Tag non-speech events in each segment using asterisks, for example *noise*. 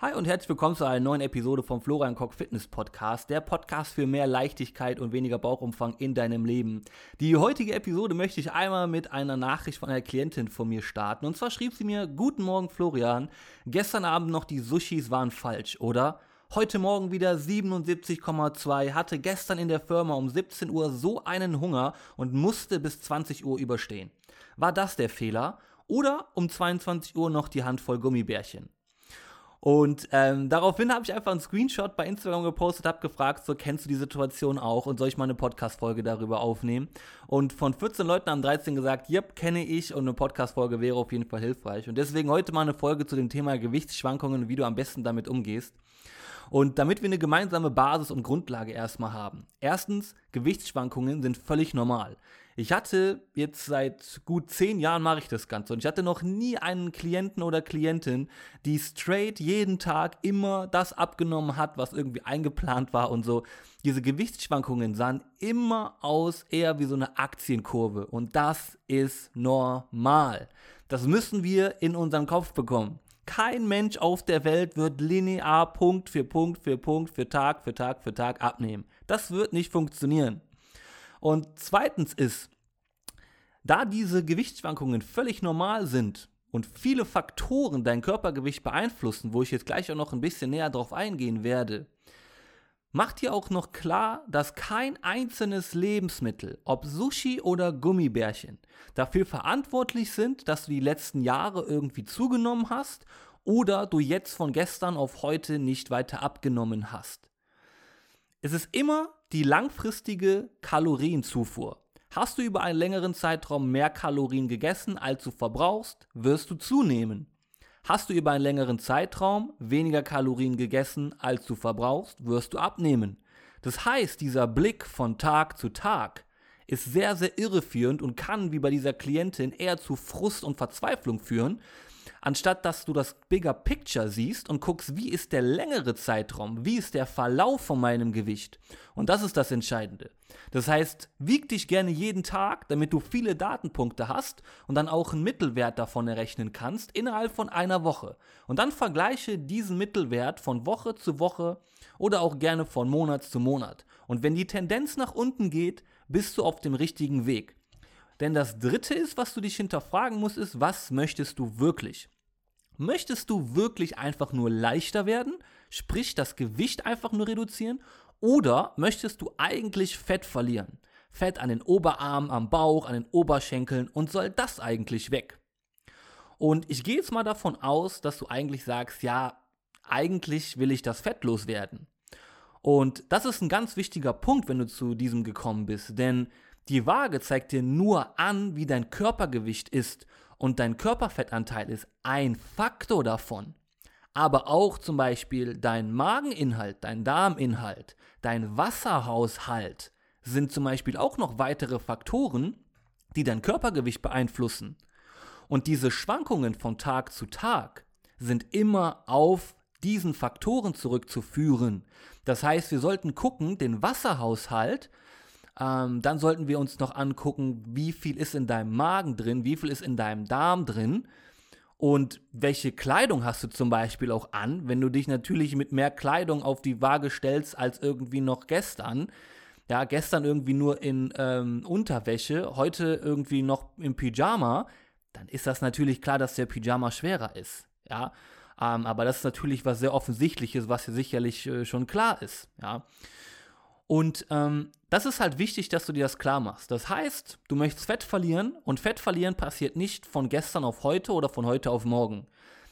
Hi und herzlich willkommen zu einer neuen Episode vom Florian Koch Fitness Podcast, der Podcast für mehr Leichtigkeit und weniger Bauchumfang in deinem Leben. Die heutige Episode möchte ich einmal mit einer Nachricht von einer Klientin von mir starten. Und zwar schrieb sie mir: Guten Morgen, Florian. Gestern Abend noch die Sushis waren falsch, oder? Heute Morgen wieder 77,2, hatte gestern in der Firma um 17 Uhr so einen Hunger und musste bis 20 Uhr überstehen. War das der Fehler? Oder um 22 Uhr noch die Handvoll Gummibärchen? Und ähm, daraufhin habe ich einfach einen Screenshot bei Instagram gepostet, habe gefragt, so kennst du die Situation auch und soll ich mal eine Podcast-Folge darüber aufnehmen? Und von 14 Leuten haben 13 gesagt, yep, kenne ich und eine Podcast-Folge wäre auf jeden Fall hilfreich. Und deswegen heute mal eine Folge zu dem Thema Gewichtsschwankungen und wie du am besten damit umgehst. Und damit wir eine gemeinsame Basis und Grundlage erstmal haben. Erstens, Gewichtsschwankungen sind völlig normal. Ich hatte jetzt seit gut zehn Jahren mache ich das Ganze und ich hatte noch nie einen Klienten oder Klientin, die straight jeden Tag immer das abgenommen hat, was irgendwie eingeplant war und so. Diese Gewichtsschwankungen sahen immer aus eher wie so eine Aktienkurve und das ist normal. Das müssen wir in unseren Kopf bekommen. Kein Mensch auf der Welt wird linear Punkt für Punkt für Punkt für Tag für Tag für Tag abnehmen. Das wird nicht funktionieren. Und zweitens ist, da diese Gewichtsschwankungen völlig normal sind und viele Faktoren dein Körpergewicht beeinflussen, wo ich jetzt gleich auch noch ein bisschen näher drauf eingehen werde, macht dir auch noch klar, dass kein einzelnes Lebensmittel, ob Sushi oder Gummibärchen, dafür verantwortlich sind, dass du die letzten Jahre irgendwie zugenommen hast oder du jetzt von gestern auf heute nicht weiter abgenommen hast. Es ist immer die langfristige Kalorienzufuhr. Hast du über einen längeren Zeitraum mehr Kalorien gegessen, als du verbrauchst, wirst du zunehmen. Hast du über einen längeren Zeitraum weniger Kalorien gegessen, als du verbrauchst, wirst du abnehmen. Das heißt, dieser Blick von Tag zu Tag ist sehr, sehr irreführend und kann, wie bei dieser Klientin, eher zu Frust und Verzweiflung führen, anstatt dass du das Bigger Picture siehst und guckst, wie ist der längere Zeitraum, wie ist der Verlauf von meinem Gewicht. Und das ist das Entscheidende. Das heißt, wieg dich gerne jeden Tag, damit du viele Datenpunkte hast und dann auch einen Mittelwert davon errechnen kannst innerhalb von einer Woche. Und dann vergleiche diesen Mittelwert von Woche zu Woche oder auch gerne von Monat zu Monat. Und wenn die Tendenz nach unten geht, bist du auf dem richtigen Weg. Denn das Dritte ist, was du dich hinterfragen musst, ist, was möchtest du wirklich? Möchtest du wirklich einfach nur leichter werden, sprich das Gewicht einfach nur reduzieren, oder möchtest du eigentlich Fett verlieren? Fett an den Oberarmen, am Bauch, an den Oberschenkeln und soll das eigentlich weg? Und ich gehe jetzt mal davon aus, dass du eigentlich sagst, ja, eigentlich will ich das Fett loswerden. Und das ist ein ganz wichtiger Punkt, wenn du zu diesem gekommen bist, denn die Waage zeigt dir nur an, wie dein Körpergewicht ist und dein Körperfettanteil ist ein Faktor davon. Aber auch zum Beispiel dein Mageninhalt, dein Darminhalt, dein Wasserhaushalt sind zum Beispiel auch noch weitere Faktoren, die dein Körpergewicht beeinflussen. Und diese Schwankungen von Tag zu Tag sind immer auf diesen Faktoren zurückzuführen. Das heißt, wir sollten gucken, den Wasserhaushalt ähm, dann sollten wir uns noch angucken, wie viel ist in deinem Magen drin, wie viel ist in deinem Darm drin und welche Kleidung hast du zum Beispiel auch an, wenn du dich natürlich mit mehr Kleidung auf die Waage stellst als irgendwie noch gestern. Ja, gestern irgendwie nur in ähm, Unterwäsche, heute irgendwie noch im Pyjama, dann ist das natürlich klar, dass der Pyjama schwerer ist. Ja, ähm, aber das ist natürlich was sehr Offensichtliches, was ja sicherlich äh, schon klar ist. Ja. Und ähm, das ist halt wichtig, dass du dir das klar machst. Das heißt, du möchtest Fett verlieren und Fett verlieren passiert nicht von gestern auf heute oder von heute auf morgen.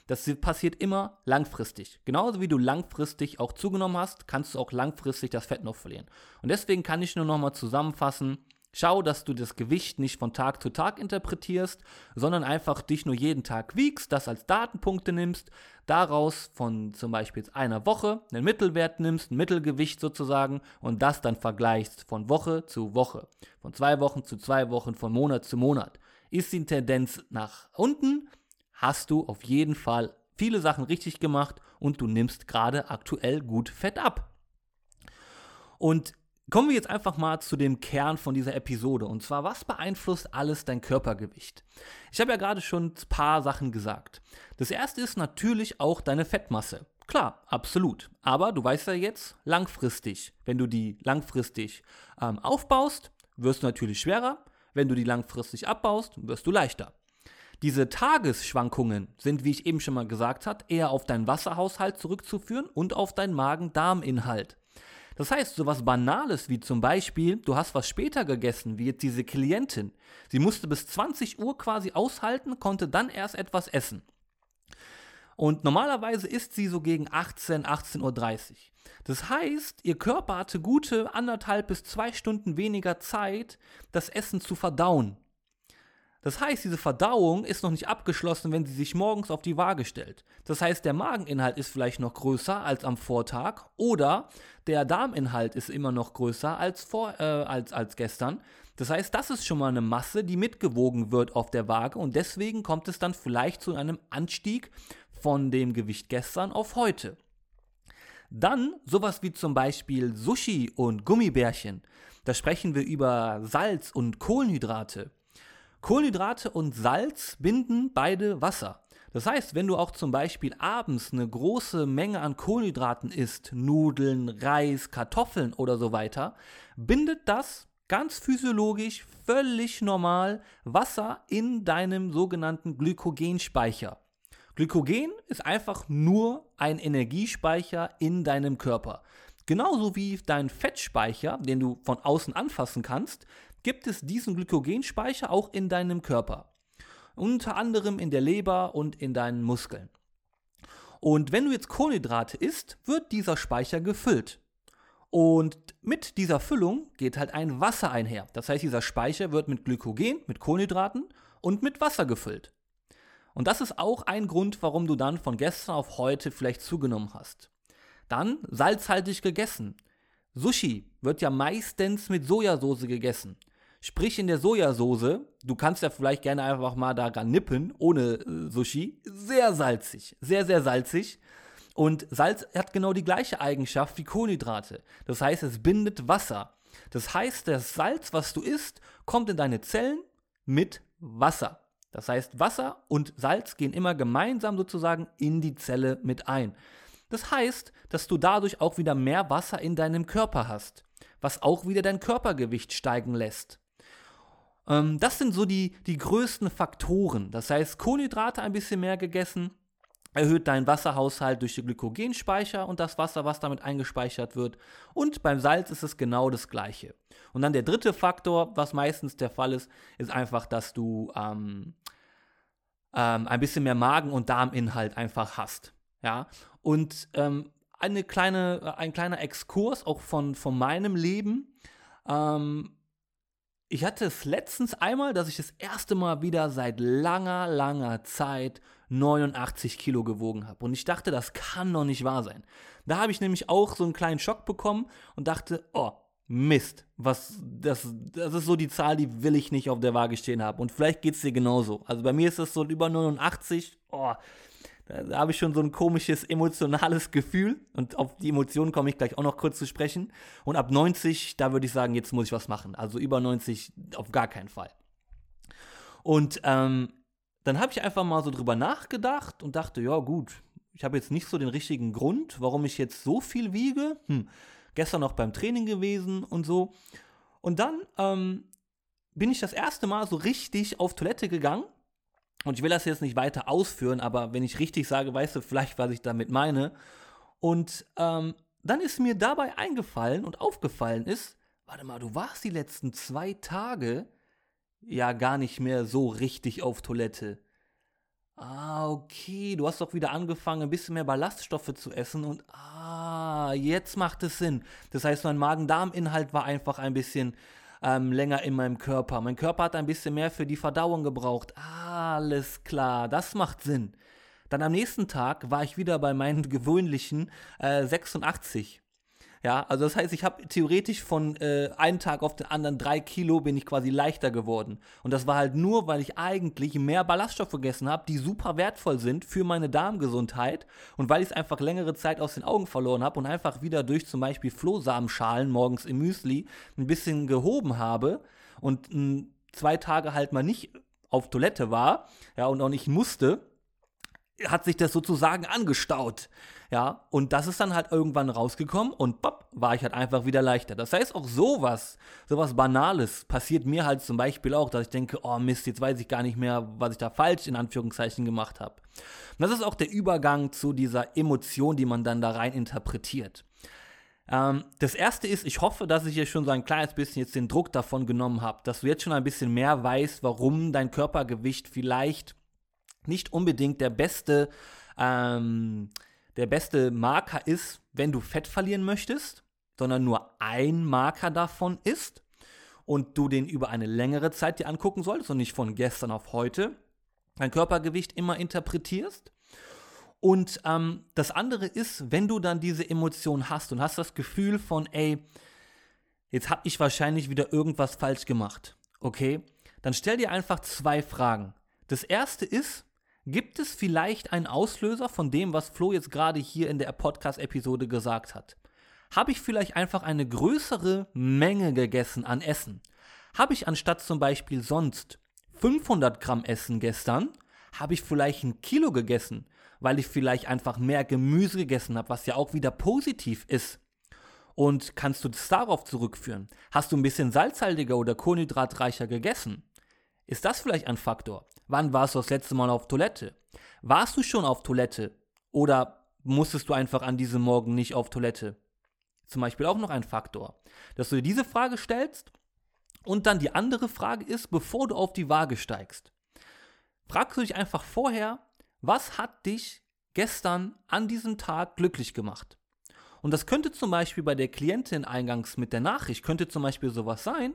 Das passiert immer langfristig. Genauso wie du langfristig auch zugenommen hast, kannst du auch langfristig das Fett noch verlieren. Und deswegen kann ich nur nochmal zusammenfassen, Schau, dass du das Gewicht nicht von Tag zu Tag interpretierst, sondern einfach dich nur jeden Tag wiegst, das als Datenpunkte nimmst, daraus von zum Beispiel einer Woche einen Mittelwert nimmst, ein Mittelgewicht sozusagen und das dann vergleichst von Woche zu Woche, von zwei Wochen zu zwei Wochen, von Monat zu Monat. Ist die Tendenz nach unten, hast du auf jeden Fall viele Sachen richtig gemacht und du nimmst gerade aktuell gut Fett ab. Und Kommen wir jetzt einfach mal zu dem Kern von dieser Episode. Und zwar, was beeinflusst alles dein Körpergewicht? Ich habe ja gerade schon ein paar Sachen gesagt. Das erste ist natürlich auch deine Fettmasse. Klar, absolut. Aber du weißt ja jetzt, langfristig, wenn du die langfristig ähm, aufbaust, wirst du natürlich schwerer. Wenn du die langfristig abbaust, wirst du leichter. Diese Tagesschwankungen sind, wie ich eben schon mal gesagt habe, eher auf deinen Wasserhaushalt zurückzuführen und auf deinen Magen-Darm-Inhalt. Das heißt, so was Banales wie zum Beispiel, du hast was später gegessen, wie jetzt diese Klientin. Sie musste bis 20 Uhr quasi aushalten, konnte dann erst etwas essen. Und normalerweise isst sie so gegen 18, 18.30 Uhr. Das heißt, ihr Körper hatte gute anderthalb bis zwei Stunden weniger Zeit, das Essen zu verdauen. Das heißt, diese Verdauung ist noch nicht abgeschlossen, wenn sie sich morgens auf die Waage stellt. Das heißt, der Mageninhalt ist vielleicht noch größer als am Vortag oder der Darminhalt ist immer noch größer als, vor, äh, als, als gestern. Das heißt, das ist schon mal eine Masse, die mitgewogen wird auf der Waage und deswegen kommt es dann vielleicht zu einem Anstieg von dem Gewicht gestern auf heute. Dann sowas wie zum Beispiel Sushi und Gummibärchen. Da sprechen wir über Salz und Kohlenhydrate. Kohlenhydrate und Salz binden beide Wasser. Das heißt, wenn du auch zum Beispiel abends eine große Menge an Kohlenhydraten isst, Nudeln, Reis, Kartoffeln oder so weiter, bindet das ganz physiologisch, völlig normal Wasser in deinem sogenannten Glykogenspeicher. Glykogen ist einfach nur ein Energiespeicher in deinem Körper. Genauso wie dein Fettspeicher, den du von außen anfassen kannst, gibt es diesen Glykogenspeicher auch in deinem Körper. Unter anderem in der Leber und in deinen Muskeln. Und wenn du jetzt Kohlenhydrate isst, wird dieser Speicher gefüllt. Und mit dieser Füllung geht halt ein Wasser einher. Das heißt, dieser Speicher wird mit Glykogen, mit Kohlenhydraten und mit Wasser gefüllt. Und das ist auch ein Grund, warum du dann von gestern auf heute vielleicht zugenommen hast. Dann salzhaltig gegessen. Sushi wird ja meistens mit Sojasauce gegessen. Sprich in der Sojasauce, du kannst ja vielleicht gerne einfach mal daran nippen, ohne äh, Sushi. Sehr salzig, sehr, sehr salzig. Und Salz hat genau die gleiche Eigenschaft wie Kohlenhydrate. Das heißt, es bindet Wasser. Das heißt, das Salz, was du isst, kommt in deine Zellen mit Wasser. Das heißt, Wasser und Salz gehen immer gemeinsam sozusagen in die Zelle mit ein. Das heißt, dass du dadurch auch wieder mehr Wasser in deinem Körper hast, was auch wieder dein Körpergewicht steigen lässt. Ähm, das sind so die, die größten Faktoren. Das heißt, Kohlenhydrate ein bisschen mehr gegessen, erhöht deinen Wasserhaushalt durch den Glykogenspeicher und das Wasser, was damit eingespeichert wird. Und beim Salz ist es genau das gleiche. Und dann der dritte Faktor, was meistens der Fall ist, ist einfach, dass du ähm, ähm, ein bisschen mehr Magen- und Darminhalt einfach hast. Ja? Und ähm, eine kleine, ein kleiner Exkurs auch von, von meinem Leben. Ähm, ich hatte es letztens einmal, dass ich das erste Mal wieder seit langer, langer Zeit 89 Kilo gewogen habe. Und ich dachte, das kann doch nicht wahr sein. Da habe ich nämlich auch so einen kleinen Schock bekommen und dachte, oh, Mist, was, das, das ist so die Zahl, die will ich nicht auf der Waage stehen haben. Und vielleicht geht es dir genauso. Also bei mir ist das so über 89, oh, da, habe ich schon so ein komisches emotionales Gefühl und auf die Emotionen komme ich gleich auch noch kurz zu sprechen. Und ab 90, da würde ich sagen, jetzt muss ich was machen. Also über 90 auf gar keinen Fall. Und ähm, dann habe ich einfach mal so drüber nachgedacht und dachte, ja gut, ich habe jetzt nicht so den richtigen Grund, warum ich jetzt so viel wiege. Hm, gestern noch beim Training gewesen und so. Und dann ähm, bin ich das erste Mal so richtig auf Toilette gegangen und ich will das jetzt nicht weiter ausführen, aber wenn ich richtig sage, weißt du vielleicht, was ich damit meine. Und ähm, dann ist mir dabei eingefallen und aufgefallen ist, warte mal, du warst die letzten zwei Tage ja gar nicht mehr so richtig auf Toilette. Ah, okay, du hast doch wieder angefangen, ein bisschen mehr Ballaststoffe zu essen und ah, jetzt macht es Sinn. Das heißt, mein Magen-Darm-Inhalt war einfach ein bisschen ähm, länger in meinem Körper. Mein Körper hat ein bisschen mehr für die Verdauung gebraucht. Alles klar, das macht Sinn. Dann am nächsten Tag war ich wieder bei meinen *laughs* gewöhnlichen äh, 86. Ja, also das heißt, ich habe theoretisch von äh, einem Tag auf den anderen drei Kilo bin ich quasi leichter geworden. Und das war halt nur, weil ich eigentlich mehr Ballaststoffe gegessen habe, die super wertvoll sind für meine Darmgesundheit und weil ich es einfach längere Zeit aus den Augen verloren habe und einfach wieder durch zum Beispiel Flohsamenschalen morgens im Müsli ein bisschen gehoben habe und mh, hm, zwei Tage halt mal nicht auf Toilette war, ja, und auch nicht musste hat sich das sozusagen angestaut. Ja, und das ist dann halt irgendwann rausgekommen und pop, war ich halt einfach wieder leichter. Das heißt, auch sowas, sowas Banales passiert mir halt zum Beispiel auch, dass ich denke, oh Mist, jetzt weiß ich gar nicht mehr, was ich da falsch in Anführungszeichen gemacht habe. Und das ist auch der Übergang zu dieser Emotion, die man dann da rein interpretiert. Ähm, das erste ist, ich hoffe, dass ich dir schon so ein kleines bisschen jetzt den Druck davon genommen habe, dass du jetzt schon ein bisschen mehr weißt, warum dein Körpergewicht vielleicht nicht unbedingt der beste, ähm, der beste Marker ist, wenn du Fett verlieren möchtest, sondern nur ein Marker davon ist und du den über eine längere Zeit dir angucken solltest und nicht von gestern auf heute dein Körpergewicht immer interpretierst. Und ähm, das andere ist, wenn du dann diese Emotion hast und hast das Gefühl von, ey, jetzt habe ich wahrscheinlich wieder irgendwas falsch gemacht, okay? Dann stell dir einfach zwei Fragen. Das erste ist, Gibt es vielleicht einen Auslöser von dem, was Flo jetzt gerade hier in der Podcast-Episode gesagt hat? Habe ich vielleicht einfach eine größere Menge gegessen an Essen? Habe ich anstatt zum Beispiel sonst 500 Gramm Essen gestern, habe ich vielleicht ein Kilo gegessen, weil ich vielleicht einfach mehr Gemüse gegessen habe, was ja auch wieder positiv ist. Und kannst du das darauf zurückführen? Hast du ein bisschen salzhaltiger oder kohlenhydratreicher gegessen? Ist das vielleicht ein Faktor? Wann warst du das letzte Mal auf Toilette? Warst du schon auf Toilette? Oder musstest du einfach an diesem Morgen nicht auf Toilette? Zum Beispiel auch noch ein Faktor. Dass du dir diese Frage stellst und dann die andere Frage ist, bevor du auf die Waage steigst. Fragst du dich einfach vorher, was hat dich gestern an diesem Tag glücklich gemacht? Und das könnte zum Beispiel bei der Klientin eingangs mit der Nachricht, könnte zum Beispiel sowas sein,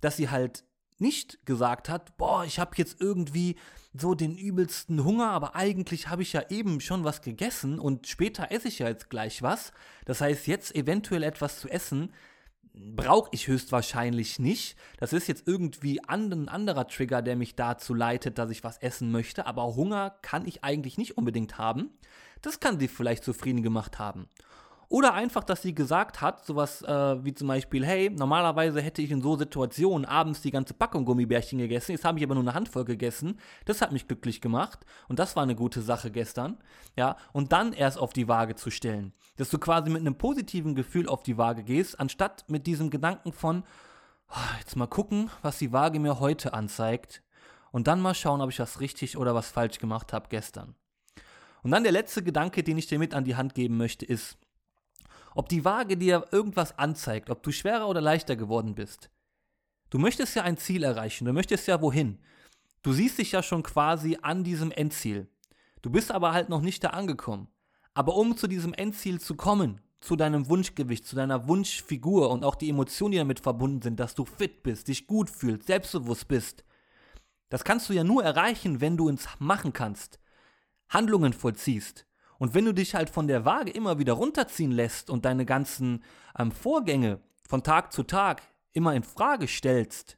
dass sie halt nicht gesagt hat, boah, ich habe jetzt irgendwie so den übelsten Hunger, aber eigentlich habe ich ja eben schon was gegessen und später esse ich ja jetzt gleich was. Das heißt, jetzt eventuell etwas zu essen, brauche ich höchstwahrscheinlich nicht. Das ist jetzt irgendwie ein anderer Trigger, der mich dazu leitet, dass ich was essen möchte, aber Hunger kann ich eigentlich nicht unbedingt haben. Das kann sie vielleicht zufrieden gemacht haben. Oder einfach, dass sie gesagt hat, sowas äh, wie zum Beispiel, hey, normalerweise hätte ich in so Situationen abends die ganze Packung Gummibärchen gegessen, jetzt habe ich aber nur eine Handvoll gegessen. Das hat mich glücklich gemacht und das war eine gute Sache gestern. Ja, und dann erst auf die Waage zu stellen. Dass du quasi mit einem positiven Gefühl auf die Waage gehst, anstatt mit diesem Gedanken von, oh, jetzt mal gucken, was die Waage mir heute anzeigt. Und dann mal schauen, ob ich was richtig oder was falsch gemacht habe gestern. Und dann der letzte Gedanke, den ich dir mit an die Hand geben möchte, ist, ob die Waage dir irgendwas anzeigt, ob du schwerer oder leichter geworden bist. Du möchtest ja ein Ziel erreichen, du möchtest ja wohin. Du siehst dich ja schon quasi an diesem Endziel. Du bist aber halt noch nicht da angekommen. Aber um zu diesem Endziel zu kommen, zu deinem Wunschgewicht, zu deiner Wunschfigur und auch die Emotionen, die damit verbunden sind, dass du fit bist, dich gut fühlst, selbstbewusst bist, das kannst du ja nur erreichen, wenn du ins Machen kannst, Handlungen vollziehst, und wenn du dich halt von der Waage immer wieder runterziehen lässt und deine ganzen ähm, Vorgänge von Tag zu Tag immer in Frage stellst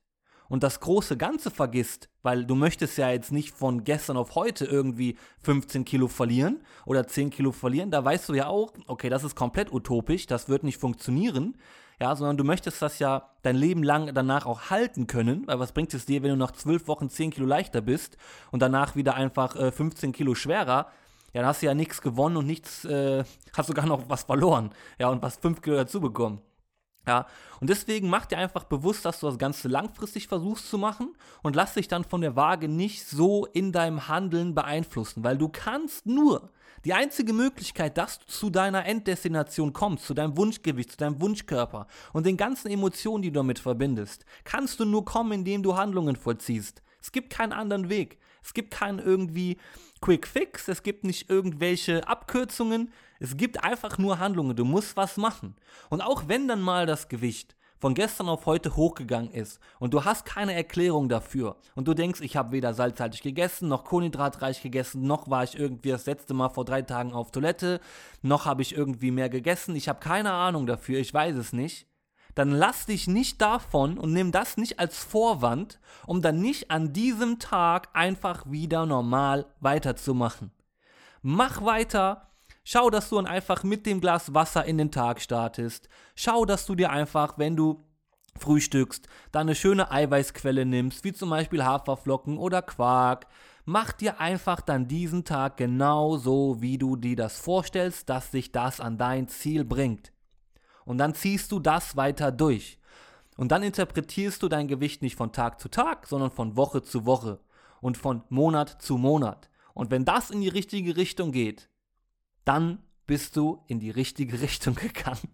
und das große Ganze vergisst, weil du möchtest ja jetzt nicht von gestern auf heute irgendwie 15 Kilo verlieren oder 10 Kilo verlieren, da weißt du ja auch, okay, das ist komplett utopisch, das wird nicht funktionieren, ja, sondern du möchtest das ja dein Leben lang danach auch halten können, weil was bringt es dir, wenn du nach 12 Wochen 10 Kilo leichter bist und danach wieder einfach äh, 15 Kilo schwerer, ja, dann hast du ja nichts gewonnen und nichts, äh, hast sogar noch was verloren. Ja, und was fünf Kilo dazu bekommen. Ja, und deswegen mach dir einfach bewusst, dass du das Ganze langfristig versuchst zu machen und lass dich dann von der Waage nicht so in deinem Handeln beeinflussen, weil du kannst nur die einzige Möglichkeit, dass du zu deiner Enddestination kommst, zu deinem Wunschgewicht, zu deinem Wunschkörper und den ganzen Emotionen, die du damit verbindest, kannst du nur kommen, indem du Handlungen vollziehst. Es gibt keinen anderen Weg. Es gibt keinen irgendwie Quick Fix, es gibt nicht irgendwelche Abkürzungen, es gibt einfach nur Handlungen. Du musst was machen. Und auch wenn dann mal das Gewicht von gestern auf heute hochgegangen ist und du hast keine Erklärung dafür und du denkst, ich habe weder salzhaltig gegessen, noch kohlenhydratreich gegessen, noch war ich irgendwie das letzte Mal vor drei Tagen auf Toilette, noch habe ich irgendwie mehr gegessen, ich habe keine Ahnung dafür, ich weiß es nicht, dann lass dich nicht davon und nimm das nicht als Vorwand, um dann nicht an diesem Tag einfach wieder normal weiterzumachen. Mach weiter. Schau, dass du dann einfach mit dem Glas Wasser in den Tag startest. Schau, dass du dir einfach, wenn du frühstückst, da eine schöne Eiweißquelle nimmst, wie zum Beispiel Haferflocken oder Quark. mach dir einfach dann diesen Tag genau so, wie du dir das vorstellst, dass sich das an dein Ziel bringt. Und dann ziehst du das weiter durch. Und dann interpretierst du dein Gewicht nicht von Tag zu Tag, sondern von Woche zu Woche und von Monat zu Monat. Und wenn das in die richtige Richtung geht, dann bist du in die richtige *laughs* Richtung gegangen.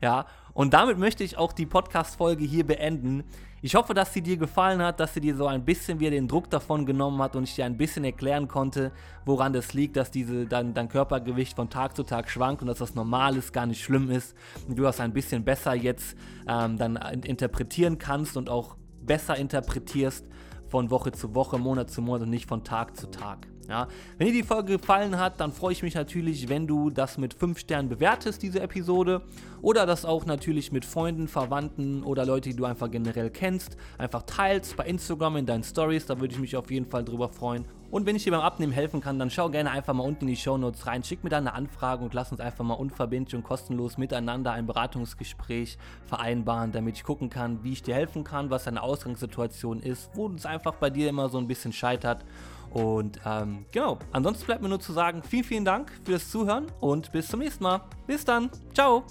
ja, und damit möchte ich auch die Podcast-Folge hier beenden. Ich hoffe, dass sie dir gefallen hat, dass sie dir so ein bisschen wieder den Druck davon genommen hat und ich dir ein bisschen erklären konnte, woran das liegt, dass diese, dein, dein Körpergewicht von Tag zu Tag schwankt und dass das normal ist, gar nicht schlimm ist und du das ein bisschen besser jetzt ähm, dann interpretieren kannst und auch besser interpretierst von Woche zu Woche, Monat zu Monat und nicht von Tag zu Tag. Ja, wenn dir die Folge gefallen hat, dann freue ich mich natürlich, wenn du das mit 5 Sternen bewertest, diese Episode. Oder das auch natürlich mit Freunden, Verwandten oder Leute, die du einfach generell kennst, einfach teilst bei Instagram in deinen Stories. Da würde ich mich auf jeden Fall drüber freuen. Und wenn ich dir beim Abnehmen helfen kann, dann schau gerne einfach mal unten in die Show Notes rein, schick mir da eine Anfrage und lass uns einfach mal unverbindlich und kostenlos miteinander ein Beratungsgespräch vereinbaren, damit ich gucken kann, wie ich dir helfen kann, was deine Ausgangssituation ist, wo es einfach bei dir immer so ein bisschen scheitert. Und ähm, genau, ansonsten bleibt mir nur zu sagen, vielen, vielen Dank fürs Zuhören und bis zum nächsten Mal. Bis dann. Ciao.